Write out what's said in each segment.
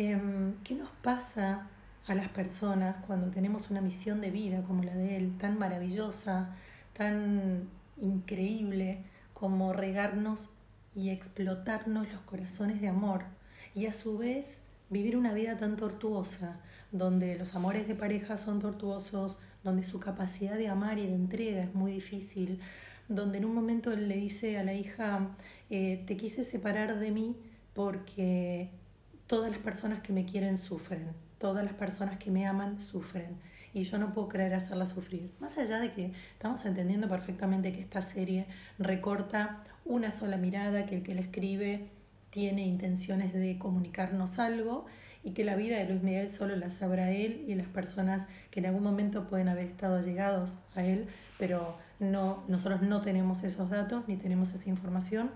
Em, ¿Qué nos pasa a las personas cuando tenemos una misión de vida como la de él, tan maravillosa, tan increíble como regarnos y explotarnos los corazones de amor y a su vez vivir una vida tan tortuosa, donde los amores de pareja son tortuosos, donde su capacidad de amar y de entrega es muy difícil, donde en un momento él le dice a la hija, eh, te quise separar de mí porque todas las personas que me quieren sufren, todas las personas que me aman sufren y yo no puedo creer hacerla sufrir. Más allá de que estamos entendiendo perfectamente que esta serie recorta una sola mirada, que el que la escribe tiene intenciones de comunicarnos algo y que la vida de Luis Miguel solo la sabrá él y las personas que en algún momento pueden haber estado allegados a él, pero no, nosotros no tenemos esos datos ni tenemos esa información.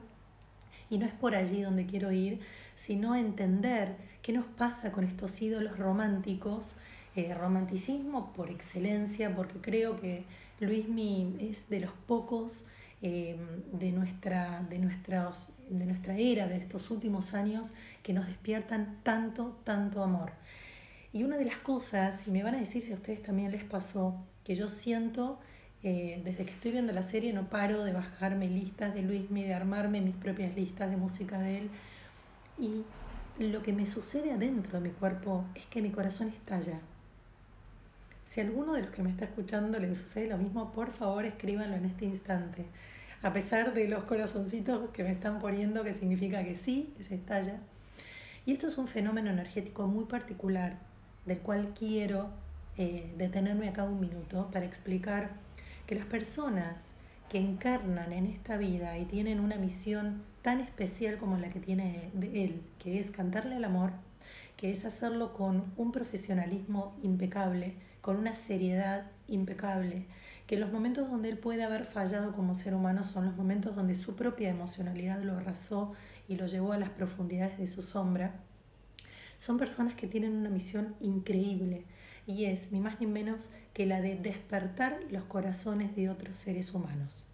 Y no es por allí donde quiero ir, sino entender qué nos pasa con estos ídolos románticos, eh, romanticismo por excelencia, porque creo que Luismi es de los pocos eh, de, nuestra, de, nuestras, de nuestra era, de estos últimos años, que nos despiertan tanto, tanto amor. Y una de las cosas, y me van a decir si a ustedes también les pasó, que yo siento eh, desde que estoy viendo la serie no paro de bajarme listas de Luismi, de armarme mis propias listas de música de él. Y lo que me sucede adentro de mi cuerpo es que mi corazón estalla. Si a alguno de los que me está escuchando le sucede lo mismo, por favor escríbanlo en este instante. A pesar de los corazoncitos que me están poniendo, que significa que sí, se estalla. Y esto es un fenómeno energético muy particular, del cual quiero eh, detenerme acá un minuto para explicar que las personas que encarnan en esta vida y tienen una misión tan especial como la que tiene él, que es cantarle al amor, que es hacerlo con un profesionalismo impecable, con una seriedad impecable, que los momentos donde él puede haber fallado como ser humano son los momentos donde su propia emocionalidad lo arrasó y lo llevó a las profundidades de su sombra, son personas que tienen una misión increíble y es ni más ni menos que la de despertar los corazones de otros seres humanos.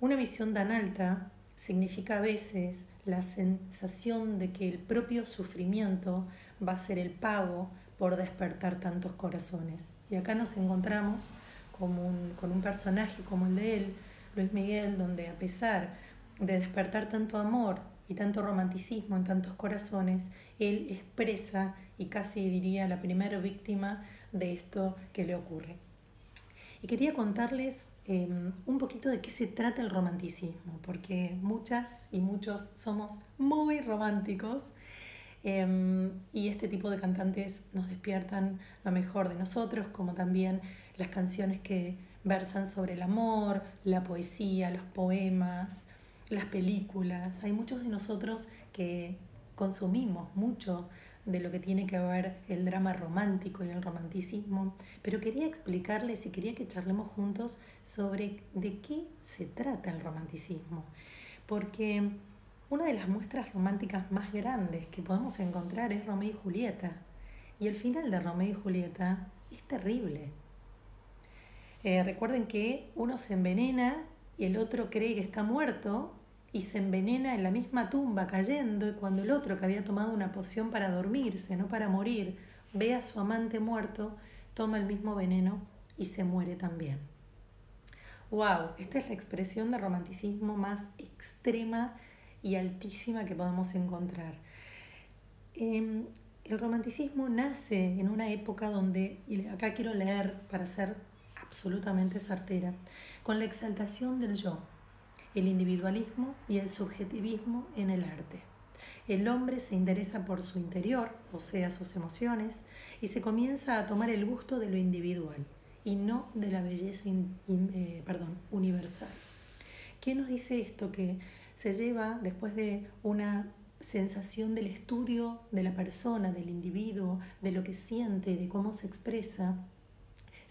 Una visión tan alta significa a veces la sensación de que el propio sufrimiento va a ser el pago por despertar tantos corazones. Y acá nos encontramos con un personaje como el de él, Luis Miguel, donde a pesar de despertar tanto amor y tanto romanticismo en tantos corazones, él expresa y casi diría la primera víctima de esto que le ocurre. Y quería contarles em, un poquito de qué se trata el romanticismo, porque muchas y muchos somos muy románticos Em, y este tipo de cantantes nos despiertan lo mejor de nosotros, como también las canciones que versan sobre el amor, la poesía, los poemas, las películas. Hay muchos de nosotros que consumimos mucho de lo que tiene que ver el drama romántico y el romanticismo, pero quería explicarles y quería que charlemos juntos sobre de qué se trata el romanticismo, porque una de las muestras románticas más grandes que podemos encontrar es Romeo y Julieta. Y el final de Romeo y Julieta es terrible. Eh, recuerden que uno se envenena y el otro cree que está muerto y se envenena en la misma tumba cayendo y cuando el otro que había tomado una poción para dormirse, no para morir, ve a su amante muerto, toma el mismo veneno y se muere también. ¡Wow! Esta es la expresión de romanticismo más extrema y altísima que podemos encontrar. Em, el romanticismo nace en una época donde, y acá quiero leer para ser absolutamente certera, con la exaltación del yo, el individualismo y el subjetivismo en el arte. El hombre se interesa por su interior, o sea, sus emociones, y se comienza a tomar el gusto de lo individual y no de la belleza eh, universal. ¿Qué nos dice esto? Que se lleva después de una sensación del estudio de la persona, del individuo, de lo que siente, de cómo se expresa,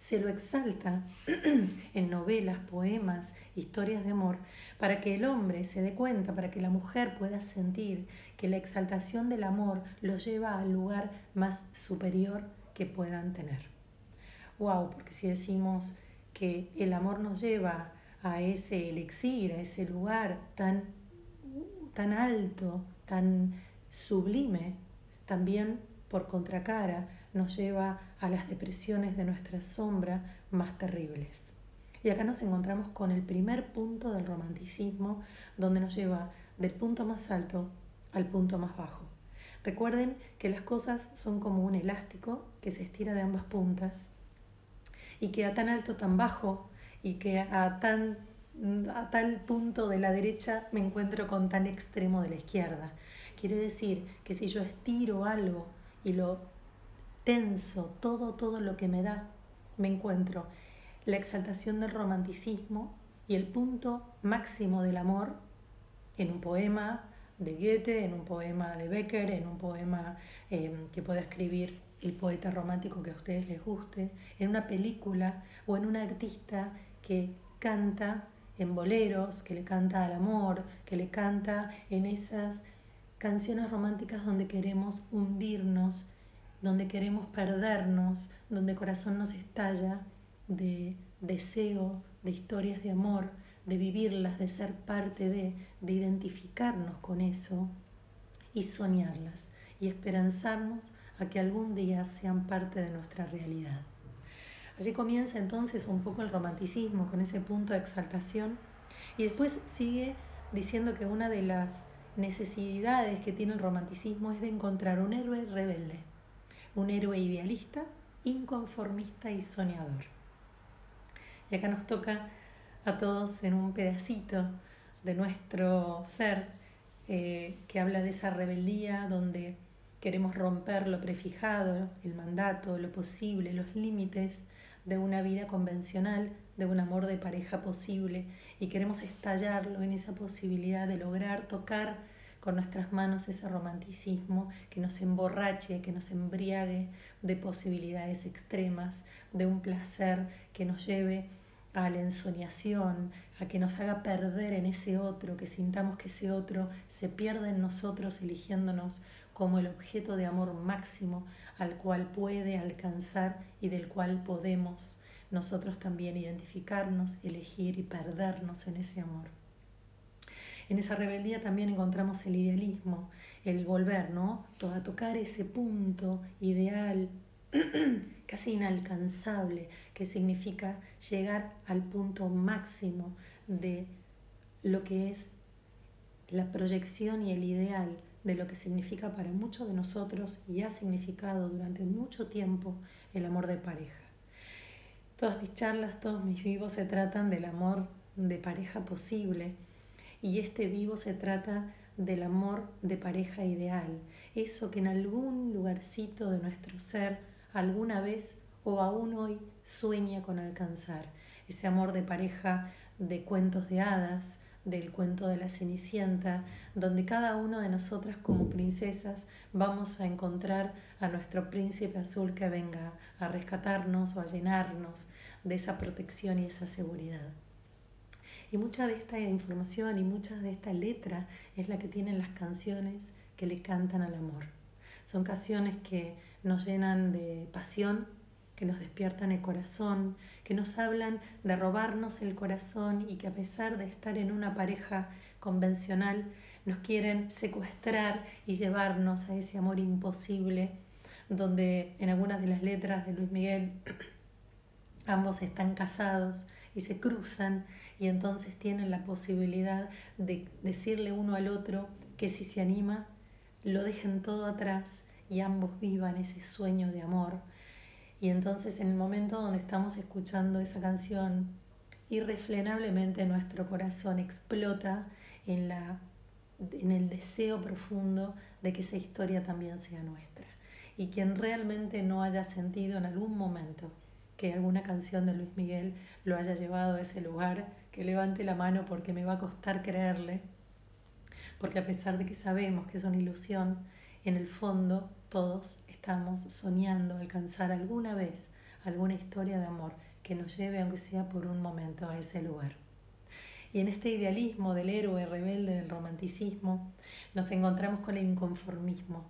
se lo exalta en novelas, poemas, historias de amor, para que el hombre se dé cuenta, para que la mujer pueda sentir que la exaltación del amor lo lleva al lugar más superior que puedan tener. Wow, porque si decimos que el amor nos lleva a ese elixir, a ese lugar tan tan alto, tan sublime, también por contracara nos lleva a las depresiones de nuestra sombra más terribles. Y acá nos encontramos con el primer punto del romanticismo, donde nos lleva del punto más alto al punto más bajo. Recuerden que las cosas son como un elástico que se estira de ambas puntas y que a tan alto, tan bajo y que a, tan, a tal punto de la derecha me encuentro con tan extremo de la izquierda. Quiere decir que si yo estiro algo y lo tenso, todo, todo lo que me da, me encuentro la exaltación del romanticismo y el punto máximo del amor en un poema de Goethe, en un poema de Becker, en un poema em, que pueda escribir el poeta romántico que a ustedes les guste, en una película o en un artista que canta en boleros, que le canta al amor, que le canta en esas canciones románticas donde queremos hundirnos, donde queremos perdernos, donde el corazón nos estalla de deseo, de historias de amor, de vivirlas, de ser parte de, de identificarnos con eso y soñarlas y esperanzarnos a que algún día sean parte de nuestra realidad. Allí comienza entonces un poco el romanticismo con ese punto de exaltación y después sigue diciendo que una de las necesidades que tiene el romanticismo es de encontrar un héroe rebelde, un héroe idealista, inconformista y soñador. Y acá nos toca a todos en un pedacito de nuestro ser eh, que habla de esa rebeldía donde queremos romper lo prefijado, el mandato, lo posible, los límites de una vida convencional, de un amor de pareja posible y queremos estallarlo en esa posibilidad de lograr tocar con nuestras manos ese romanticismo que nos emborrache, que nos embriague de posibilidades extremas, de un placer que nos lleve a la ensoñación, a que nos haga perder en ese otro, que sintamos que ese otro se pierde en nosotros eligiéndonos como el objeto de amor máximo al cual puede alcanzar y del cual podemos nosotros también identificarnos, elegir y perdernos en ese amor. En esa rebeldía también encontramos el idealismo, el volver, ¿no? A tocar ese punto ideal casi inalcanzable, que significa llegar al punto máximo de lo que es la proyección y el ideal de lo que significa para muchos de nosotros y ha significado durante mucho tiempo el amor de pareja. Todas mis charlas, todos mis vivos se tratan del amor de pareja posible y este vivo se trata del amor de pareja ideal, eso que en algún lugarcito de nuestro ser alguna vez o aún hoy sueña con alcanzar. Ese amor de pareja de cuentos de hadas, del cuento de la Cenicienta, donde cada uno de nosotras como princesas vamos a encontrar a nuestro príncipe azul que venga a rescatarnos o a llenarnos de esa protección y esa seguridad. Y mucha de esta información y mucha de esta letra es la que tienen las canciones que le cantan al amor. Son canciones que nos llenan de pasión, que nos despiertan el corazón, que nos hablan de robarnos el corazón y que a pesar de estar en una pareja convencional, nos quieren secuestrar y llevarnos a ese amor imposible, donde en algunas de las letras de Luis Miguel ambos están casados y se cruzan y entonces tienen la posibilidad de decirle uno al otro que si se anima, lo dejen todo atrás y ambos vivan ese sueño de amor. Y entonces en el momento donde estamos escuchando esa canción, irrefrenablemente nuestro corazón explota en, la, en el deseo profundo de que esa historia también sea nuestra. Y quien realmente no haya sentido en algún momento que alguna canción de Luis Miguel lo haya llevado a ese lugar, que levante la mano porque me va a costar creerle, porque a pesar de que sabemos que es una ilusión, en el fondo todos estamos soñando alcanzar alguna vez alguna historia de amor que nos lleve, aunque sea por un momento, a ese lugar. Y en este idealismo del héroe rebelde del romanticismo, nos encontramos con el inconformismo,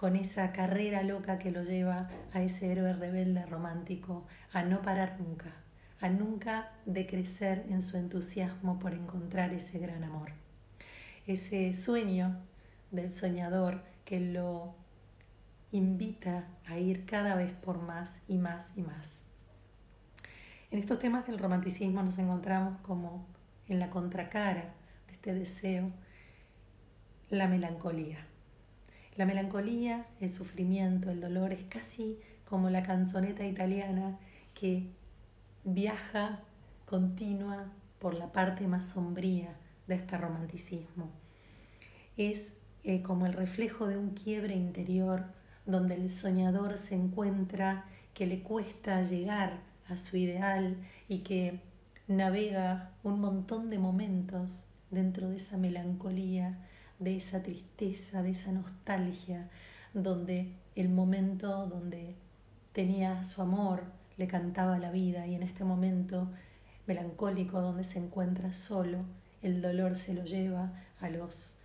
con esa carrera loca que lo lleva a ese héroe rebelde romántico a no parar nunca, a nunca decrecer en su entusiasmo por encontrar ese gran amor. Ese sueño del soñador que lo invita a ir cada vez por más y más y más. En estos temas del romanticismo nos encontramos como en la contracara de este deseo, la melancolía. La melancolía, el sufrimiento, el dolor es casi como la canzoneta italiana que viaja continua por la parte más sombría de este romanticismo. Es eh, como el reflejo de un quiebre interior donde el soñador se encuentra que le cuesta llegar a su ideal y que navega un montón de momentos dentro de esa melancolía, de esa tristeza, de esa nostalgia, donde el momento donde tenía su amor le cantaba la vida y en este momento melancólico donde se encuentra solo, el dolor se lo lleva a los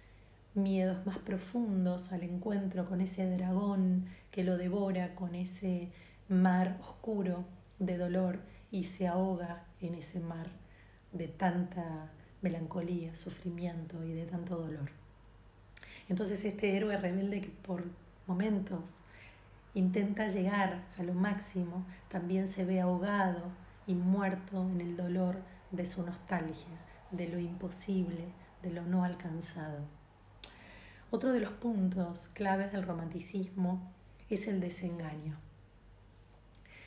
miedos más profundos, al encuentro con ese dragón que lo devora, con ese mar oscuro de dolor y se ahoga en ese mar de tanta melancolía, sufrimiento y de tanto dolor. Entonces este héroe rebelde que por momentos intenta llegar a lo máximo, también se ve ahogado y muerto en el dolor de su nostalgia, de lo imposible, de lo no alcanzado. Otro de los puntos claves del romanticismo es el desengaño.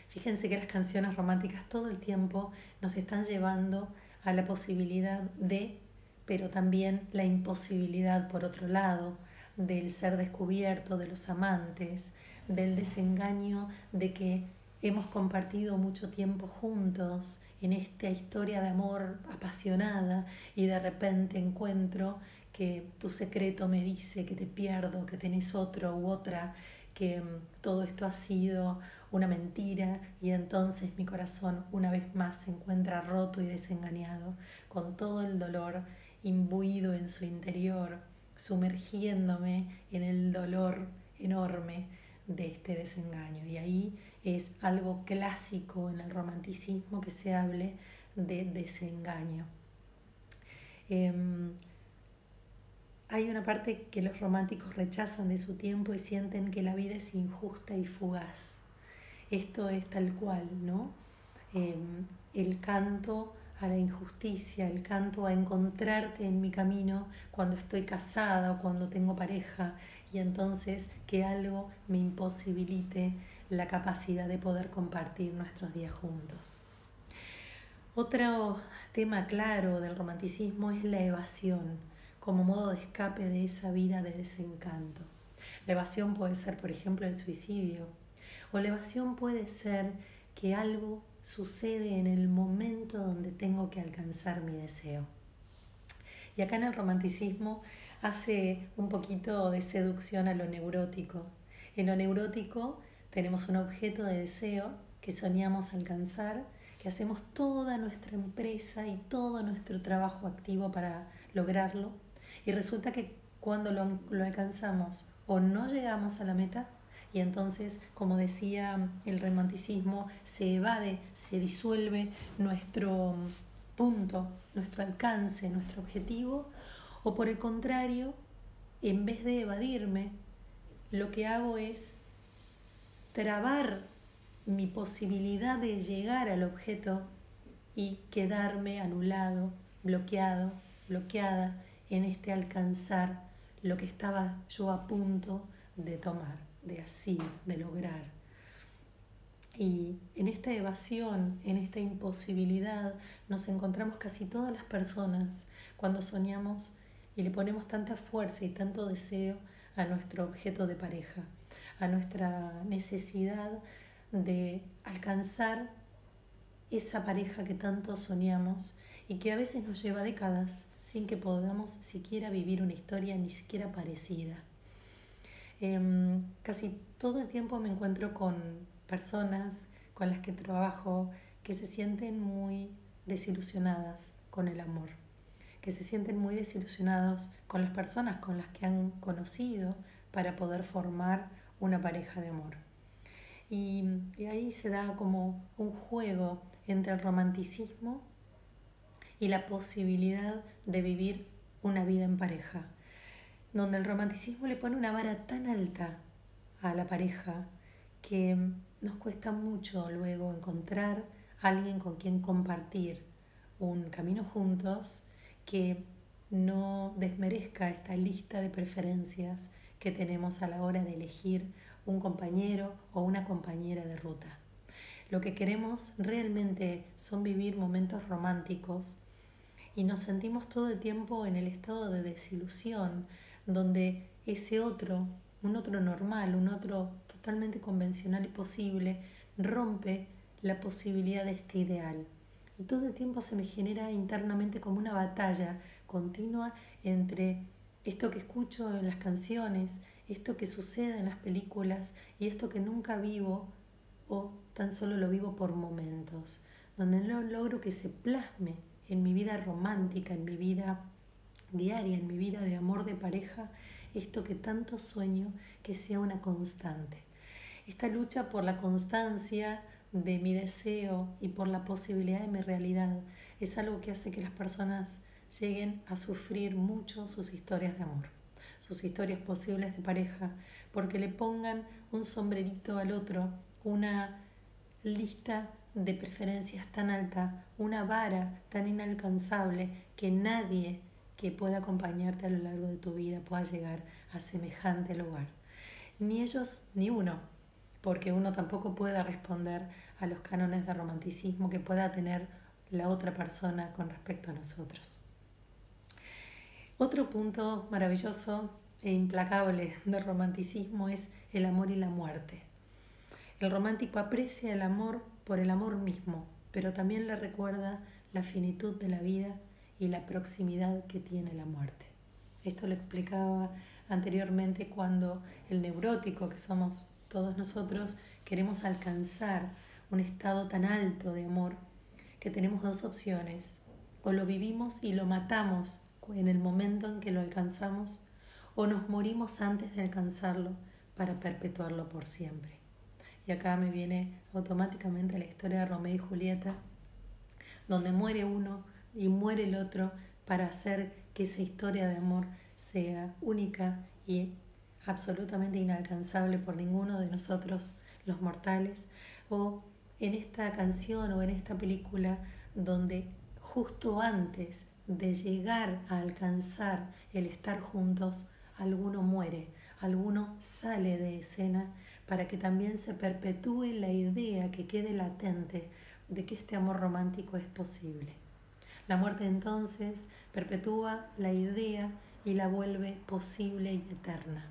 Fíjense que las canciones románticas todo el tiempo nos están llevando a la posibilidad de, pero también la imposibilidad por otro lado, del ser descubierto de los amantes, del desengaño de que hemos compartido mucho tiempo juntos en esta historia de amor apasionada y de repente encuentro que tu secreto me dice que te pierdo, que tenés otro u otra, que mm, todo esto ha sido una mentira y entonces mi corazón una vez más se encuentra roto y desengañado, con todo el dolor imbuido en su interior, sumergiéndome en el dolor enorme de este desengaño. Y ahí es algo clásico en el romanticismo que se hable de desengaño. Em, hay una parte que los románticos rechazan de su tiempo y sienten que la vida es injusta y fugaz. Esto es tal cual, ¿no? Em, el canto a la injusticia, el canto a encontrarte en mi camino cuando estoy casada o cuando tengo pareja y entonces que algo me imposibilite la capacidad de poder compartir nuestros días juntos. Otro tema claro del romanticismo es la evasión como modo de escape de esa vida de desencanto. La evasión puede ser, por ejemplo, el suicidio, o la evasión puede ser que algo sucede en el momento donde tengo que alcanzar mi deseo. Y acá en el romanticismo hace un poquito de seducción a lo neurótico. En lo neurótico tenemos un objeto de deseo que soñamos alcanzar, que hacemos toda nuestra empresa y todo nuestro trabajo activo para lograrlo, y resulta que cuando lo, alcanzamos o no llegamos a la meta, y entonces, como decía el romanticismo, se evade, se disuelve nuestro punto, nuestro alcance, nuestro objetivo, o por el contrario, en vez de evadirme, lo que hago es trabar mi posibilidad de llegar al objeto y quedarme anulado, bloqueado, bloqueada en este alcanzar lo que estaba yo a punto de tomar, de así, de lograr. Y en esta evasión, en esta imposibilidad, nos encontramos casi todas las personas cuando soñamos y le ponemos tanta fuerza y tanto deseo a nuestro objeto de pareja, a nuestra necesidad de alcanzar esa pareja que tanto soñamos y que a veces nos lleva décadas sin que podamos siquiera vivir una historia ni siquiera parecida. Em, casi todo el tiempo me encuentro con personas con las que trabajo que se sienten muy desilusionadas con el amor, que se sienten muy desilusionados con las personas con las que han conocido para poder formar una pareja de amor. y ahí se da como un juego entre el romanticismo y la posibilidad de vivir una vida en pareja, donde el romanticismo le pone una vara tan alta a la pareja que nos cuesta mucho luego encontrar alguien con quien compartir un camino juntos que no desmerezca esta lista de preferencias que tenemos a la hora de elegir un compañero o una compañera de ruta. Lo que queremos realmente son vivir momentos románticos y nos sentimos todo el tiempo en el estado de desilusión, donde ese otro, un otro normal, un otro totalmente convencional y posible, rompe la posibilidad de este ideal. Y todo el tiempo se me genera internamente como una batalla continua entre esto que escucho en las canciones, esto que sucede en las películas y esto que nunca vivo o tan solo lo vivo por momentos, donde no logro que se plasme en mi vida romántica, en mi vida diaria, en mi vida de amor de pareja, esto que tanto sueño que sea una constante. Esta lucha por la constancia de mi deseo y por la posibilidad de mi realidad es algo que hace que las personas lleguen a sufrir mucho sus historias de amor, sus historias posibles de pareja, porque le pongan un sombrerito al otro, una lista de preferencias tan alta, una vara tan inalcanzable que nadie que pueda acompañarte a lo largo de tu vida pueda llegar a semejante lugar. Ni ellos ni uno, porque uno tampoco pueda responder a los cánones de romanticismo que pueda tener la otra persona con respecto a nosotros. Otro punto maravilloso e implacable del romanticismo es el amor y la muerte. El romántico aprecia el amor por el amor mismo, pero también le recuerda la finitud de la vida y la proximidad que tiene la muerte. Esto lo explicaba anteriormente cuando el neurótico, que somos todos nosotros, queremos alcanzar un estado tan alto de amor que tenemos dos opciones. O lo vivimos y lo matamos en el momento en que lo alcanzamos, o nos morimos antes de alcanzarlo para perpetuarlo por siempre. Y acá me viene automáticamente la historia de Romeo y Julieta, donde muere uno y muere el otro para hacer que esa historia de amor sea única y absolutamente inalcanzable por ninguno de nosotros los mortales, o en esta canción o en esta película donde justo antes de llegar a alcanzar el estar juntos, alguno muere, alguno sale de escena para que también se perpetúe la idea que quede latente de que este amor romántico es posible. La muerte entonces perpetúa la idea y la vuelve posible y eterna.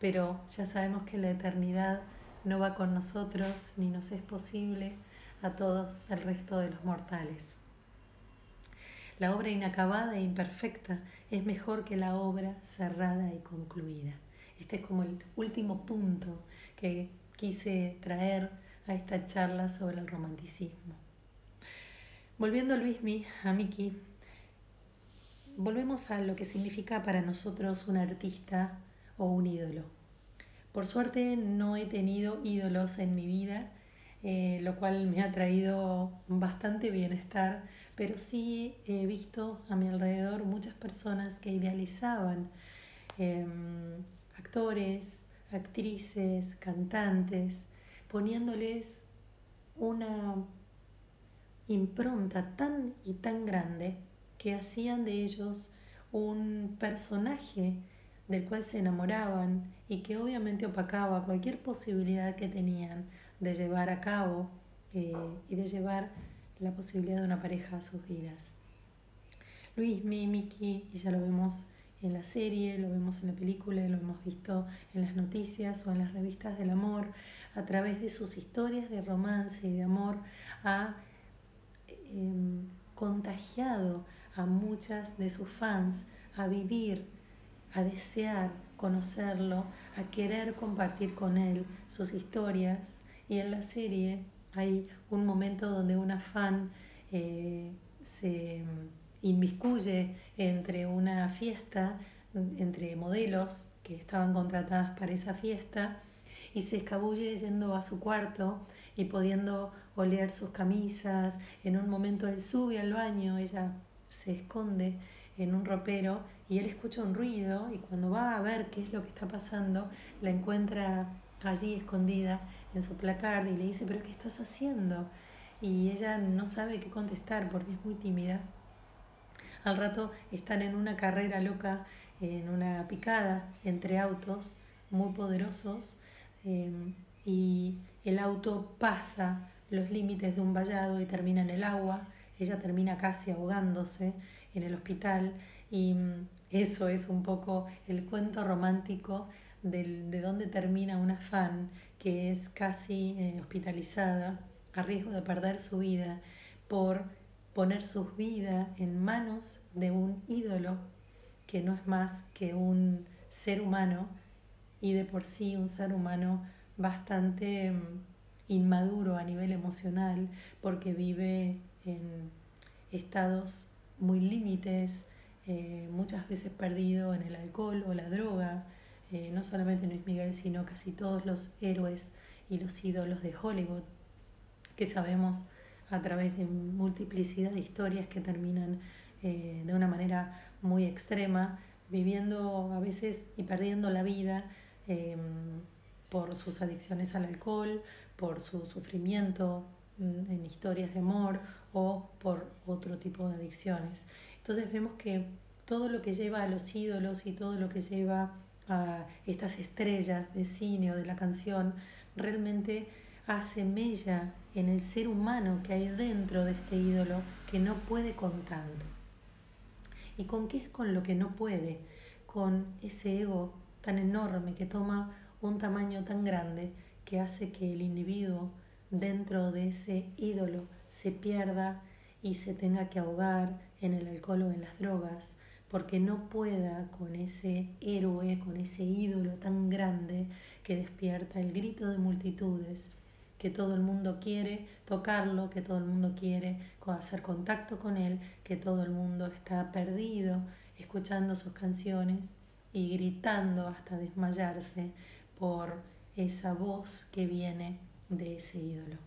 Pero ya sabemos que la eternidad no va con nosotros ni nos es posible a todos el resto de los mortales. La obra inacabada e imperfecta es mejor que la obra cerrada y concluida. Este es como el último punto que quise traer a esta charla sobre el romanticismo. Volviendo a Luismi, a Miki, volvemos a lo que significa para nosotros un artista o un ídolo. Por suerte no he tenido ídolos en mi vida, eh, lo cual me ha traído bastante bienestar, pero sí he visto a mi alrededor muchas personas que idealizaban em, actores, actrices, cantantes, poniéndoles una impronta tan y tan grande que hacían de ellos un personaje del cual se enamoraban y que obviamente opacaba cualquier posibilidad que tenían de llevar a cabo eh, y de llevar la posibilidad de una pareja a sus vidas. Luis, Mi, Miki, y ya lo vemos en la serie, lo vemos en la película, lo hemos visto en las noticias o en las revistas del amor, a través de sus historias de romance y de amor, ha em, contagiado a muchas de sus fans a vivir, a desear conocerlo, a querer compartir con él sus historias. Y en la serie hay un momento donde una fan eh, se inmiscuye entre una fiesta, entre modelos que estaban contratadas para esa fiesta, y se escabulle yendo a su cuarto y pudiendo oler sus camisas. En un momento él sube al baño, ella se esconde en un ropero y él escucha un ruido y cuando va a ver qué es lo que está pasando, la encuentra allí escondida en su placar y le dice, pero ¿qué estás haciendo? Y ella no sabe qué contestar porque es muy tímida. Al rato están en una carrera loca, en una picada entre autos muy poderosos em, y el auto pasa los límites de un vallado y termina en el agua. Ella termina casi ahogándose en el hospital y mm, eso es un poco el cuento romántico de dónde termina una fan que es casi eh, hospitalizada a riesgo de perder su vida por poner su vida en manos de un ídolo que no es más que un ser humano y de por sí un ser humano bastante mm, inmaduro a nivel emocional porque vive en estados muy límites, eh, muchas veces perdido en el alcohol o la droga, eh, no solamente Luis Miguel, sino casi todos los héroes y los ídolos de Hollywood, que sabemos a través de multiplicidad de historias que terminan eh, de una manera muy extrema, viviendo a veces y perdiendo la vida em, por sus adicciones al alcohol, por su sufrimiento mm, en historias de amor o por otro tipo de adicciones. Entonces vemos que todo lo que lleva a los ídolos y todo lo que lleva a estas estrellas de cine o de la canción realmente hace mella en el ser humano que hay dentro de este ídolo que no puede con tanto. ¿Y con qué es con lo que no puede? Con ese ego tan enorme que toma un tamaño tan grande que hace que el individuo dentro de ese ídolo se pierda y se tenga que ahogar en el alcohol o en las drogas, porque no pueda con ese héroe, con ese ídolo tan grande que despierta el grito de multitudes, que todo el mundo quiere tocarlo, que todo el mundo quiere hacer contacto con él, que todo el mundo está perdido escuchando sus canciones y gritando hasta desmayarse por esa voz que viene de ese ídolo.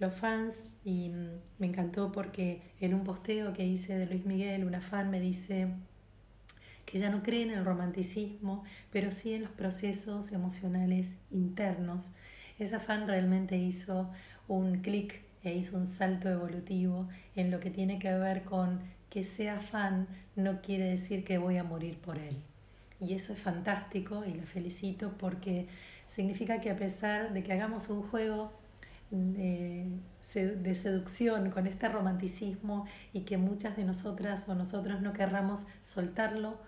Los fans, y me encantó porque en un posteo que hice de Luis Miguel, una fan me dice, que ya no cree en el romanticismo, pero sí en los procesos emocionales internos. Esa fan realmente hizo un clic e hizo un salto evolutivo en lo que tiene que ver con que sea fan no quiere decir que voy a morir por él. Y eso es fantástico y la felicito porque significa que a pesar de que hagamos un juego de, seducción con este romanticismo y que muchas de nosotras o nosotros no querramos soltarlo,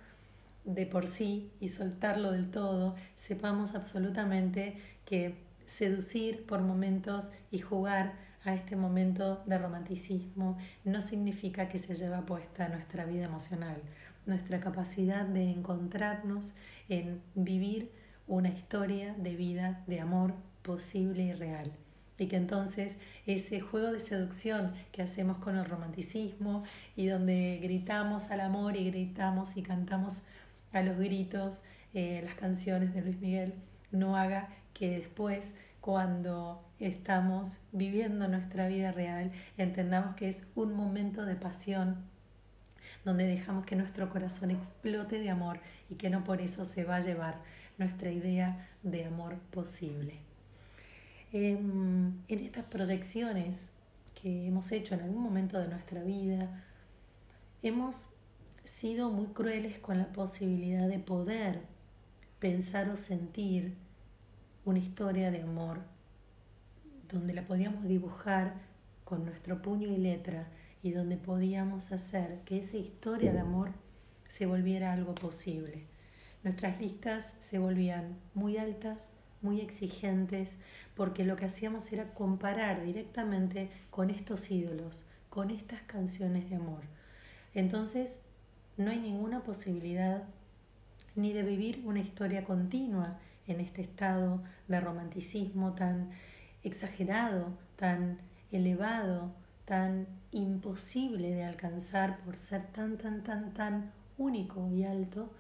de por sí y soltarlo del todo, sepamos absolutamente que seducir por momentos y jugar a este momento de romanticismo no significa que se lleva puesta nuestra vida emocional, nuestra capacidad de encontrarnos en vivir una historia de vida, de amor posible y real. Y que entonces ese juego de seducción que hacemos con el romanticismo y donde gritamos al amor y gritamos y cantamos a los gritos eh, las canciones de Luis Miguel, no haga que después, cuando estamos viviendo nuestra vida real, entendamos que es un momento de pasión donde dejamos que nuestro corazón explote de amor y que no por eso se va a llevar nuestra idea de amor posible. Em, en estas proyecciones que hemos hecho en algún momento de nuestra vida, hemos sido muy crueles con la posibilidad de poder pensar o sentir una historia de amor donde la podíamos dibujar con nuestro puño y letra y donde podíamos hacer que esa historia de amor se volviera algo posible. Nuestras listas se volvían muy altas, muy exigentes, porque lo que hacíamos era comparar directamente con estos ídolos, con estas canciones de amor. Entonces no hay ninguna posibilidad ni de vivir una historia continua en este estado de romanticismo tan exagerado, tan elevado, tan imposible de alcanzar por ser tan, tan, tan, tan único y alto,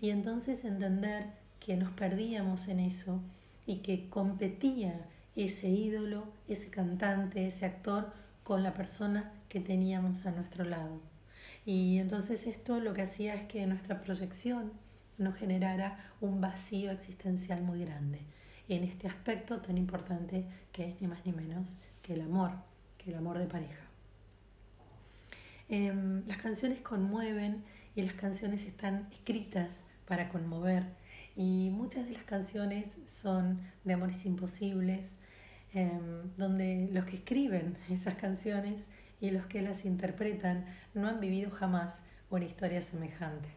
y entonces entender que nos perdíamos en eso y que competía ese ídolo, ese cantante, ese actor con la persona que teníamos a nuestro lado. Y entonces esto lo que hacía es que nuestra proyección nos generara un vacío existencial muy grande. en este aspecto tan importante que es ni más ni menos que el amor, el amor de pareja. Em, las canciones conmueven y las canciones están escritas para conmover y muchas de las canciones son de amores imposibles, em, donde los que escriben esas canciones y los que las interpretan no han vivido jamás una historia semejante.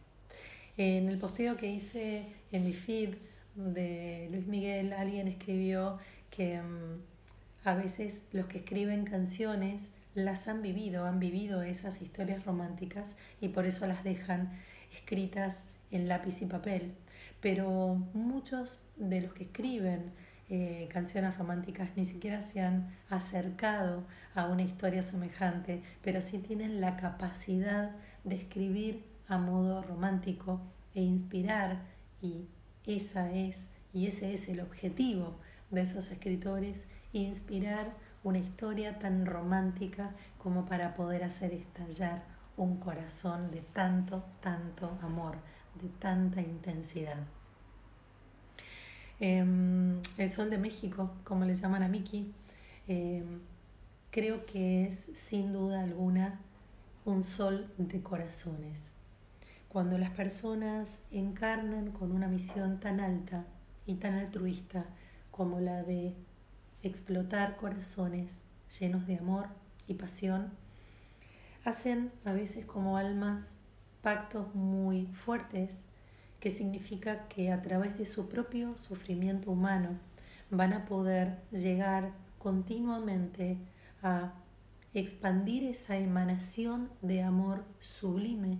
En el posteo que hice en mi feed de Luis Miguel, alguien escribió que em, a veces los que escriben canciones las han vivido, han vivido esas historias románticas y por eso las dejan escritas en lápiz y papel. Pero muchos de los que escriben eh, canciones románticas ni siquiera se han acercado a una historia semejante, pero sí tienen la capacidad de escribir a modo romántico e inspirar y esa es y ese es el objetivo de esos escritores, inspirar una historia tan romántica como para poder hacer estallar un corazón de tanto, tanto amor, de tanta intensidad. Em, el Sol de México, como le llaman a Miki, em, creo que es sin duda alguna un sol de corazones. Cuando las personas encarnan con una misión tan alta y tan altruista como la de explotar corazones llenos de amor y pasión, hacen a veces como almas pactos muy fuertes, que significa que a través de su propio sufrimiento humano van a poder llegar continuamente a expandir esa emanación de amor sublime,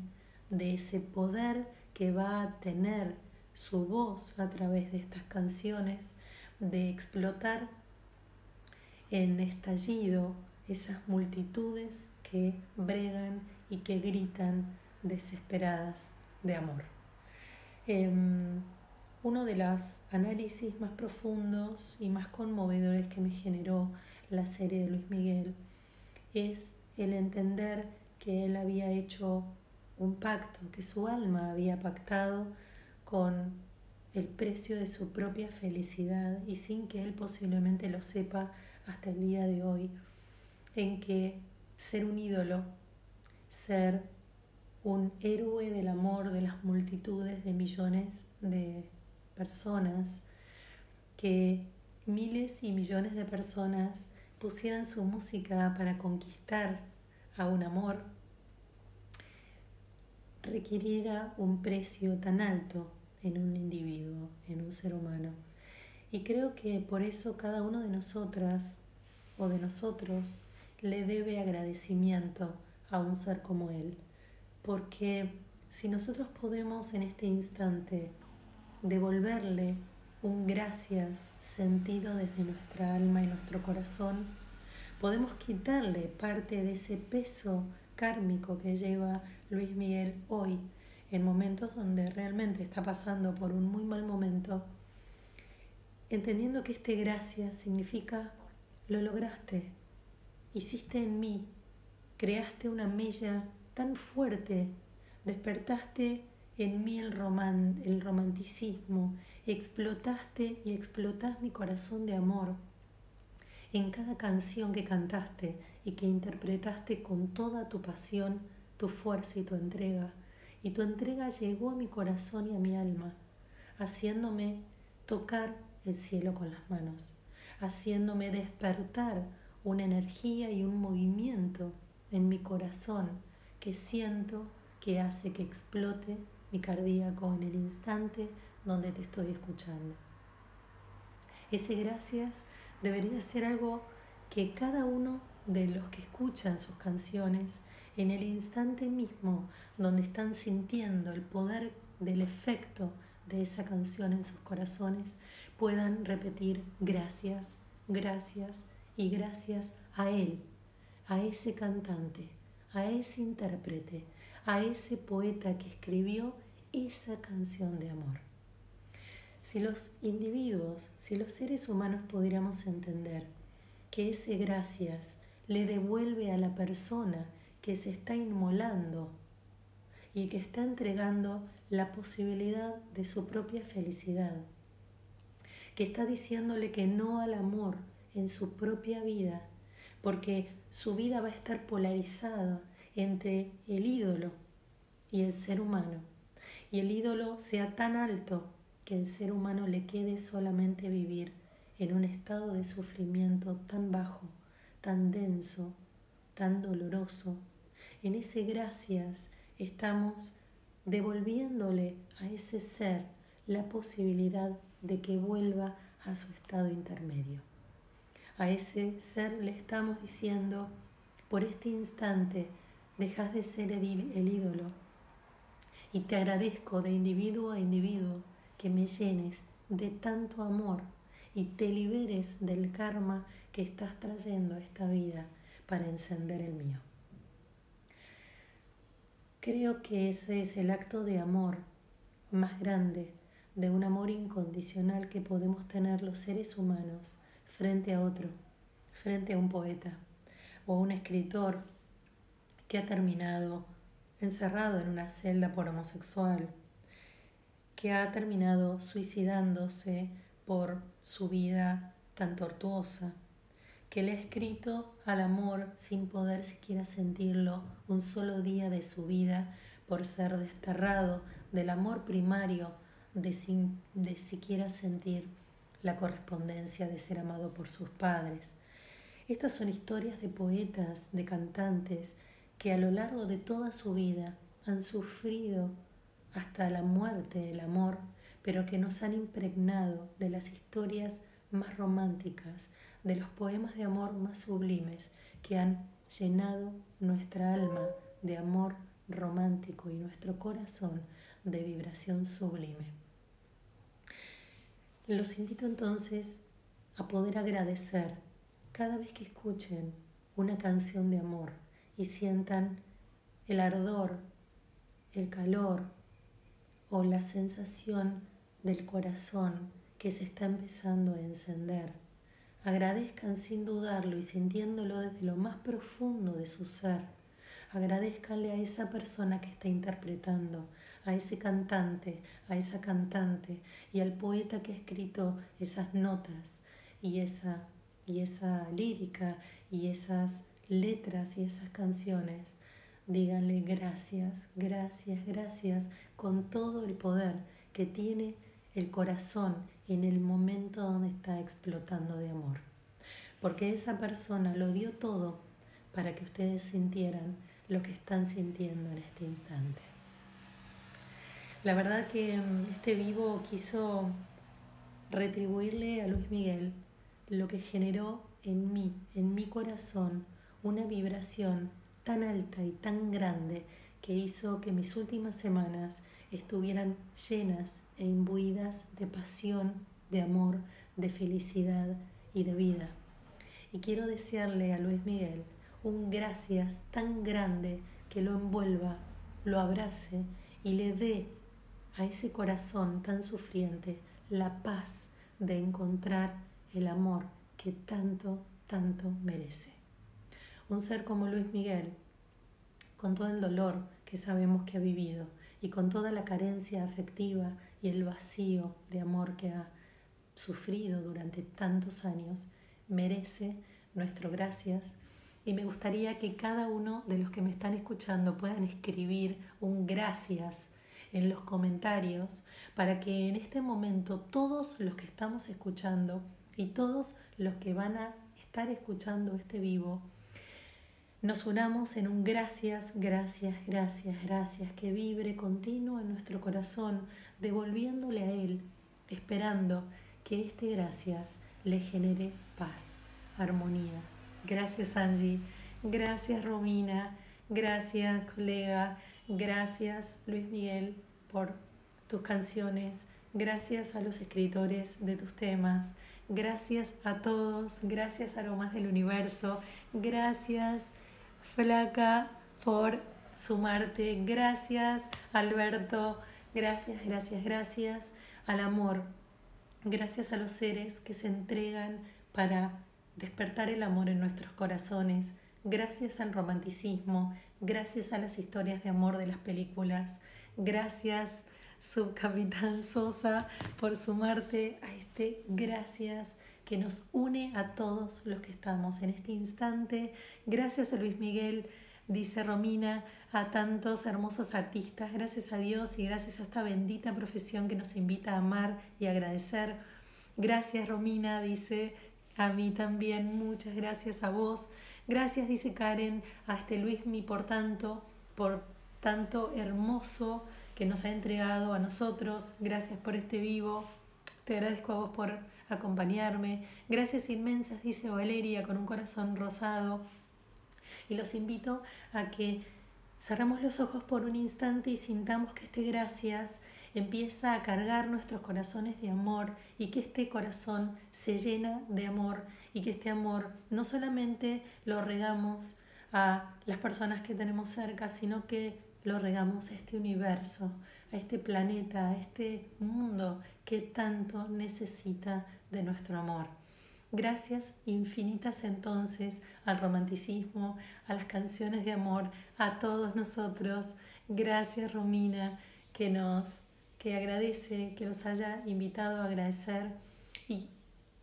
de ese poder que va a tener su voz a través de estas canciones, de explotar en estallido esas multitudes que bregan y que gritan desesperadas de amor. Em, uno de los análisis más profundos y más conmovedores que me generó la serie de Luis Miguel es el entender que él había hecho un pacto, que su alma había pactado con el precio de su propia felicidad y sin que él posiblemente lo sepa hasta el día de hoy, en que ser un ídolo, ser un héroe del amor de las multitudes de millones de personas, que miles y millones de personas pusieran su música para conquistar a un amor, requiriera un precio tan alto en un individuo, en un ser humano. Y creo que por eso cada uno de nosotras o de nosotros le debe agradecimiento a un ser como Él. Porque si nosotros podemos en este instante devolverle un gracias sentido desde nuestra alma y nuestro corazón, podemos quitarle parte de ese peso kármico que lleva Luis Miguel hoy en momentos donde realmente está pasando por un muy mal momento, entendiendo que este gracias significa lo lograste. Hiciste en mí, creaste una mella tan fuerte, despertaste en mí el, el romanticismo, explotaste y explotás mi corazón de amor. En cada canción que cantaste y que interpretaste con toda tu pasión, tu fuerza y tu entrega, y tu entrega llegó a mi corazón y a mi alma, haciéndome tocar el cielo con las manos haciéndome despertar una energía y un movimiento en mi corazón que siento que hace que explote mi cardíaco en el instante donde te estoy escuchando. Ese gracias debería ser algo que cada uno de los que escuchan sus canciones en el instante mismo donde están sintiendo el poder del efecto de esa canción en sus corazones puedan repetir gracias, gracias y gracias a Él, a ese cantante, a ese intérprete, a ese poeta que escribió esa canción de amor. Si los individuos, si los seres humanos pudiéramos entender que ese gracias le devuelve a la persona que se está inmolando y que está entregando la posibilidad de su propia felicidad, que está diciéndole que no al amor en su propia vida, porque su vida va a estar polarizada entre el ídolo y el ser humano. Y el ídolo sea tan alto que el ser humano le quede solamente vivir en un estado de sufrimiento tan bajo, tan denso, tan doloroso. En ese gracias estamos devolviéndole a ese ser la posibilidad de que vuelva a su estado intermedio. A ese ser le estamos diciendo, por este instante dejas de ser el, ídolo y te agradezco de individuo a individuo que me llenes de tanto amor y te liberes del karma que estás trayendo a esta vida para encender el mío. Creo que ese es el acto de amor más grande, de un amor incondicional que podemos tener los seres humanos frente a otro, frente a un poeta o un escritor que ha terminado encerrado en una celda por homosexual, que ha terminado suicidándose por su vida tan tortuosa, que le ha escrito al amor sin poder siquiera sentirlo un solo día de su vida por ser desterrado del amor primario de, sin, de siquiera sentir la correspondencia de ser amado por sus padres. Estas son historias de poetas, de cantantes, que a lo largo de toda su vida han sufrido hasta la muerte del amor, pero que nos han impregnado de las historias más románticas, de los poemas de amor más sublimes que han llenado nuestra alma de amor romántico y nuestro corazón de vibración sublime. Los invito entonces a poder agradecer cada vez que escuchen una canción de amor y sientan el ardor, el calor o la sensación del corazón que se está empezando a encender Agradezcan sin dudarlo y sintiéndolo desde lo más profundo de su ser. Agradezcanle a esa persona que está interpretando, a ese cantante, a esa cantante y al poeta que ha escrito esas notas y esa, y esa lírica y esas letras y esas canciones. Díganle gracias, gracias, gracias con todo el poder que tiene el corazón en el momento donde está explotando de amor. Porque esa persona lo dio todo para que ustedes sintieran lo que están sintiendo en este instante. La verdad que mm, este vivo quiso retribuirle a Luis Miguel lo que generó en mí, en mi corazón, una vibración tan alta y tan grande que hizo que mis últimas semanas estuvieran llenas e imbuidas de pasión, de amor, de felicidad y de vida. Y quiero desearle a Luis Miguel un gracias tan grande que lo envuelva, lo abrace y le dé a ese corazón tan sufriente la paz de encontrar el amor que tanto, tanto merece. Un ser como Luis Miguel, con todo el dolor que sabemos que ha vivido y con toda la carencia afectiva y el vacío de amor que ha sufrido durante tantos años, merece nuestro gracias y me gustaría que cada uno de los que me están escuchando puedan escribir un gracias en los comentarios para que en este momento todos los que estamos escuchando y todos los que van a estar escuchando este vivo nos unamos en un gracias, gracias, gracias, gracias que vibre continuo en nuestro corazón, devolviéndole a Él, esperando que este gracias le genere paz, armonía. Gracias Angie, gracias Romina, gracias colega, gracias Luis Miguel por tus canciones, gracias a los escritores de tus temas, gracias a todos, gracias Aromas del Universo, gracias Flaca por sumarte, gracias Alberto, gracias, gracias, gracias al amor, gracias a los seres que se entregan para despertar el amor en nuestros corazones, gracias al romanticismo, gracias a las historias de amor de las películas, gracias subcapitán Sosa, por sumarte a este gracias que nos une a todos los que estamos en este instante. Gracias a Luis Miguel, dice Romina, a tantos hermosos artistas. Gracias a Dios y gracias a esta bendita profesión que nos invita a amar y agradecer. Gracias Romina, dice a mí también, muchas gracias a vos. Gracias, dice Karen, a este Luismi por tanto, por tanto hermoso que nos ha entregado a nosotros. Gracias por este vivo. Te agradezco a vos por acompañarme. Gracias inmensas, dice Valeria, con un corazón rosado. Y los invito a que cerramos los ojos por un instante y sintamos que este gracias empieza a cargar nuestros corazones de amor y que este corazón se llena de amor y que este amor no solamente lo regamos a las personas que tenemos cerca, sino que lo regamos a este universo, a este planeta, a este mundo que tanto necesita de nuestro amor. Gracias infinitas entonces al romanticismo, a las canciones de amor, a todos nosotros. Gracias Romina que nos que agradece que nos haya invitado a agradecer y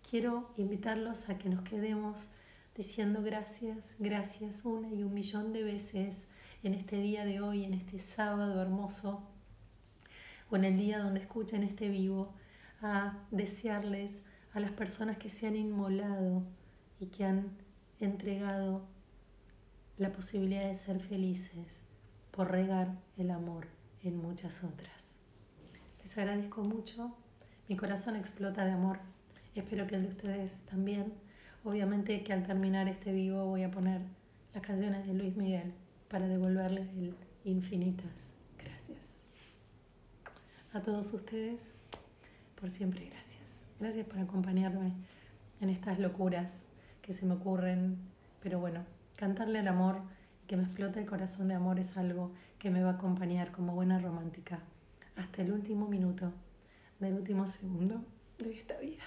quiero invitarlos a que nos quedemos diciendo gracias, gracias una y un millón de veces en este día de hoy, en este sábado hermoso, o en el día donde escuchen este vivo, a desearles a las personas que se han inmolado y que han entregado la posibilidad de ser felices por regar el amor en muchas otras. Les agradezco mucho, mi corazón explota de amor, espero que el de ustedes también. Obviamente que al terminar este vivo voy a poner las canciones de Luis Miguel para devolverles infinitas gracias. A todos ustedes, por siempre gracias. Gracias por acompañarme en estas locuras que se me ocurren, pero bueno, cantarle el amor que me explote el corazón de amor es algo que me va a acompañar como buena romántica hasta el último minuto del último segundo de esta vida.